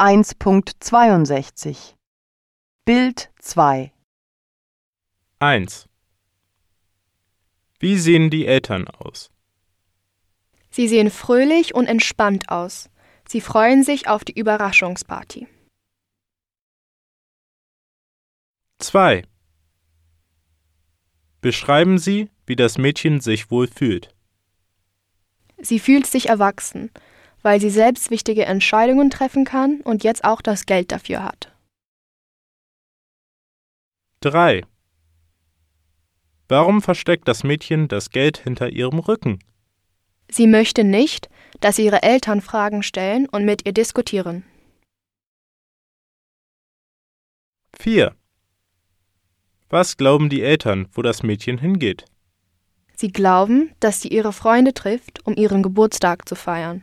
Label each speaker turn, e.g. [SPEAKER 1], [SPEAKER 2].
[SPEAKER 1] 1.62 Bild 2
[SPEAKER 2] 1. Wie sehen die Eltern aus?
[SPEAKER 3] Sie sehen fröhlich und entspannt aus. Sie freuen sich auf die Überraschungsparty.
[SPEAKER 2] 2. Beschreiben Sie, wie das Mädchen sich wohl fühlt.
[SPEAKER 3] Sie fühlt sich erwachsen, weil sie selbst wichtige Entscheidungen treffen kann und jetzt auch das Geld dafür hat.
[SPEAKER 2] 3. Warum versteckt das Mädchen das Geld hinter ihrem Rücken?
[SPEAKER 3] Sie möchte nicht, dass ihre Eltern Fragen stellen und mit ihr diskutieren.
[SPEAKER 2] 4. Was glauben die Eltern, wo das Mädchen hingeht?
[SPEAKER 3] Sie glauben, dass sie ihre Freunde trifft, um ihren Geburtstag zu feiern.